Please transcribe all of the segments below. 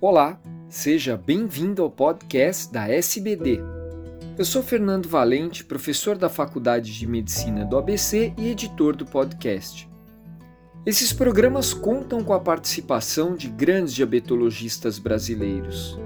Olá, seja bem-vindo ao podcast da SBD. Eu sou Fernando Valente, professor da Faculdade de Medicina do ABC e editor do podcast. Esses programas contam com a participação de grandes diabetologistas brasileiros.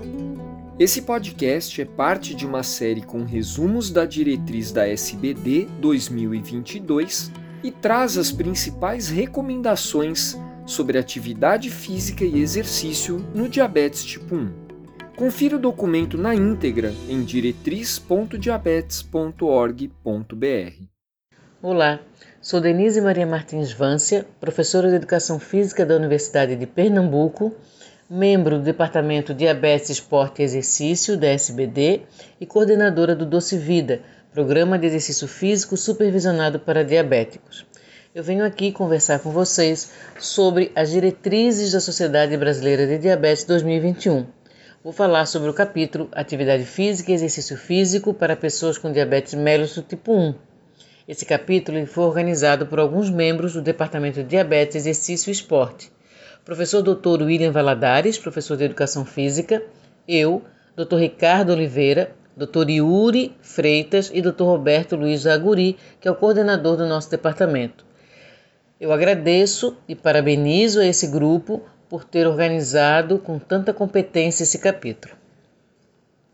Esse podcast é parte de uma série com resumos da diretriz da SBD 2022 e traz as principais recomendações sobre atividade física e exercício no diabetes tipo 1. Confira o documento na íntegra em diretriz.diabetes.org.br. Olá, sou Denise Maria Martins Vância, professora de Educação Física da Universidade de Pernambuco, membro do Departamento Diabetes, Esporte e Exercício da SBD e coordenadora do Doce Vida, programa de exercício físico supervisionado para diabéticos eu venho aqui conversar com vocês sobre as diretrizes da Sociedade Brasileira de Diabetes 2021. Vou falar sobre o capítulo Atividade Física e Exercício Físico para pessoas com diabetes mellitus tipo 1. Esse capítulo foi organizado por alguns membros do Departamento de Diabetes, Exercício e Esporte. Professor Dr. William Valadares, professor de Educação Física, eu, Dr. Ricardo Oliveira, Dr. Yuri Freitas e Dr. Roberto Luiz Aguri, que é o coordenador do nosso departamento. Eu agradeço e parabenizo a esse grupo por ter organizado com tanta competência esse capítulo.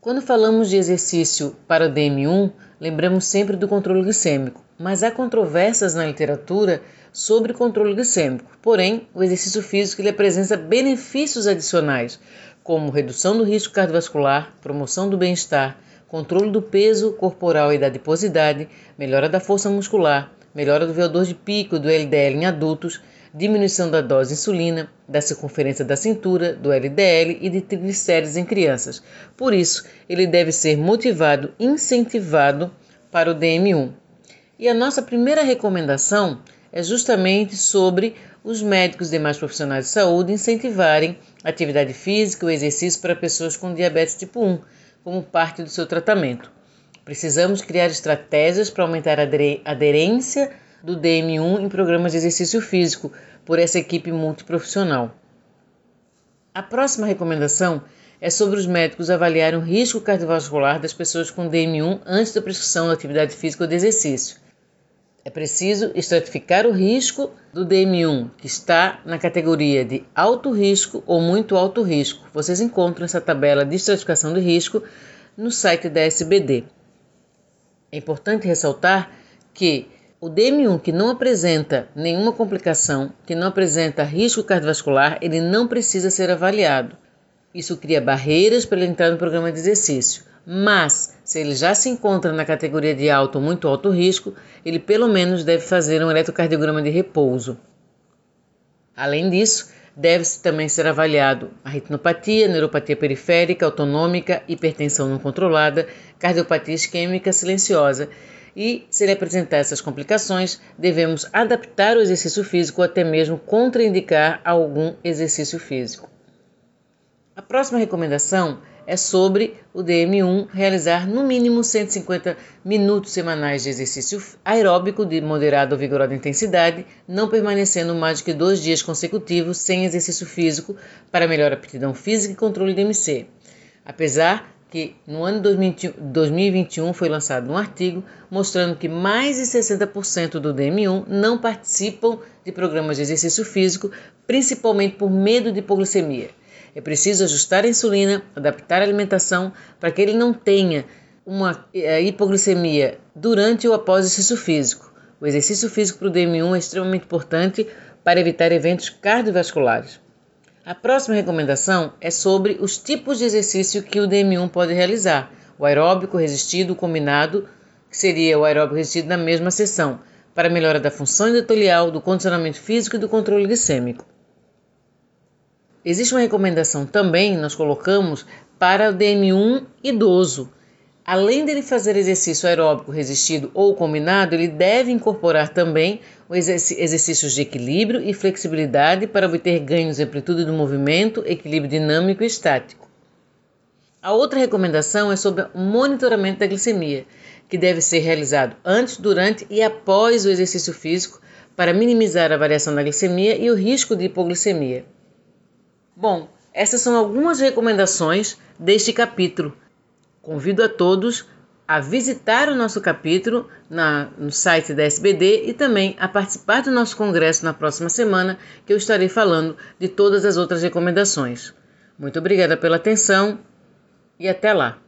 Quando falamos de exercício para o DM1, lembramos sempre do controle glicêmico, mas há controvérsias na literatura sobre controle glicêmico. Porém, o exercício físico ele apresenta benefícios adicionais, como redução do risco cardiovascular, promoção do bem-estar, controle do peso corporal e da adiposidade, melhora da força muscular, melhora do VO2 de pico do LDL em adultos, diminuição da dose de insulina, da circunferência da cintura, do LDL e de triglicérides em crianças. Por isso, ele deve ser motivado, incentivado para o DM1. E a nossa primeira recomendação é justamente sobre os médicos e demais profissionais de saúde incentivarem atividade física ou exercício para pessoas com diabetes tipo 1, como parte do seu tratamento. Precisamos criar estratégias para aumentar a aderência do DM1 em programas de exercício físico por essa equipe multiprofissional. A próxima recomendação é sobre os médicos avaliarem o risco cardiovascular das pessoas com DM1 antes da prescrição da atividade física ou de exercício. É preciso estratificar o risco do DM1, que está na categoria de alto risco ou muito alto risco. Vocês encontram essa tabela de estratificação de risco no site da SBD. É importante ressaltar que o DM1 que não apresenta nenhuma complicação, que não apresenta risco cardiovascular, ele não precisa ser avaliado. Isso cria barreiras para ele entrar no programa de exercício. Mas, se ele já se encontra na categoria de alto ou muito alto risco, ele pelo menos deve fazer um eletrocardiograma de repouso. Além disso, Deve-se também ser avaliado a retinopatia, neuropatia periférica, autonômica, hipertensão não controlada, cardiopatia isquêmica silenciosa. E, se ele apresentar essas complicações, devemos adaptar o exercício físico ou até mesmo contraindicar algum exercício físico. A próxima recomendação é sobre o DM1 realizar no mínimo 150 minutos semanais de exercício aeróbico de moderada ou vigorosa intensidade, não permanecendo mais do que dois dias consecutivos sem exercício físico para melhor aptidão física e controle de MC. Apesar que no ano 2021 foi lançado um artigo mostrando que mais de 60% do DM1 não participam de programas de exercício físico, principalmente por medo de hipoglicemia. É preciso ajustar a insulina, adaptar a alimentação para que ele não tenha uma eh, hipoglicemia durante ou após o exercício físico. O exercício físico para o DM1 é extremamente importante para evitar eventos cardiovasculares. A próxima recomendação é sobre os tipos de exercício que o DM1 pode realizar: o aeróbico resistido, o combinado, que seria o aeróbico resistido na mesma sessão, para melhora da função endotelial, do condicionamento físico e do controle glicêmico. Existe uma recomendação também, nós colocamos, para o DM1 idoso. Além dele fazer exercício aeróbico resistido ou combinado, ele deve incorporar também exercícios de equilíbrio e flexibilidade para obter ganhos de amplitude do movimento, equilíbrio dinâmico e estático. A outra recomendação é sobre o monitoramento da glicemia, que deve ser realizado antes, durante e após o exercício físico para minimizar a variação da glicemia e o risco de hipoglicemia. Bom, Essas são algumas recomendações deste capítulo. Convido a todos a visitar o nosso capítulo na, no site da SBD e também a participar do nosso congresso na próxima semana, que eu estarei falando de todas as outras recomendações. Muito obrigada pela atenção e até lá!